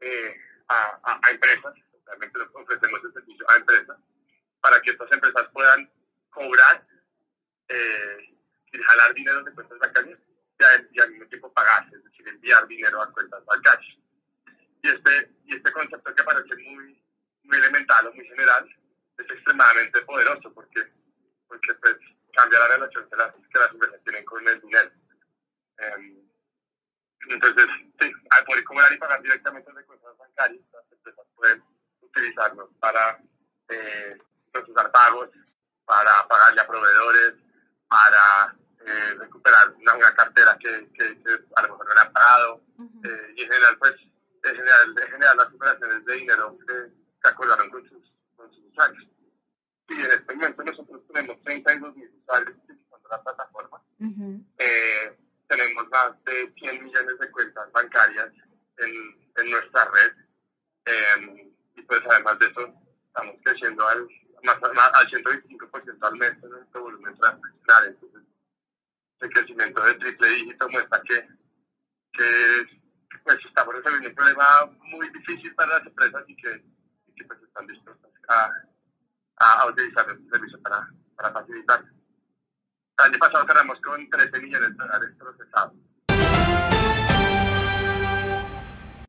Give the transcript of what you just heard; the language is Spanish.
eh, a, a, empresas, realmente ofrecemos el servicio a empresas, para que estas empresas puedan cobrar eh, y jalar dinero de cuentas bancarias y, al mismo tiempo pagar, es decir, enviar dinero a cuentas bancarias. Y este, y este concepto que parece muy, muy elemental o muy general es extremadamente poderoso porque, porque pues, cambia la relación que las, que las empresas tienen con el dinero. Em, entonces, sí, al poder cobrar y pagar directamente de cuentas bancarias, las empresas pueden utilizarlo para eh, procesar pagos, para pagarle a proveedores, para eh, recuperar una, una cartera que, que, que, a lo mejor no le han pagado. eh, y en general, pues, en general, en general las operaciones de dinero que, que acordaron con sus, con sus usuarios. Y en este momento nosotros tenemos 32 mil usuarios utilizando la plataforma. eh, tenemos más de 100 millones de cuentas bancarias en, nuestra red. Eh, y pues además de eso, estamos creciendo al, más, al 125% al mes en nuestro volumen transaccional. Entonces, el crecimiento de triple dígito muestra que, que pues estamos resolviendo un problema muy difícil para las empresas y que, pues están dispuestas a, a, utilizar nuestro servicio para, para facilitar. El año pasado cerramos con 13 millones de dólares procesados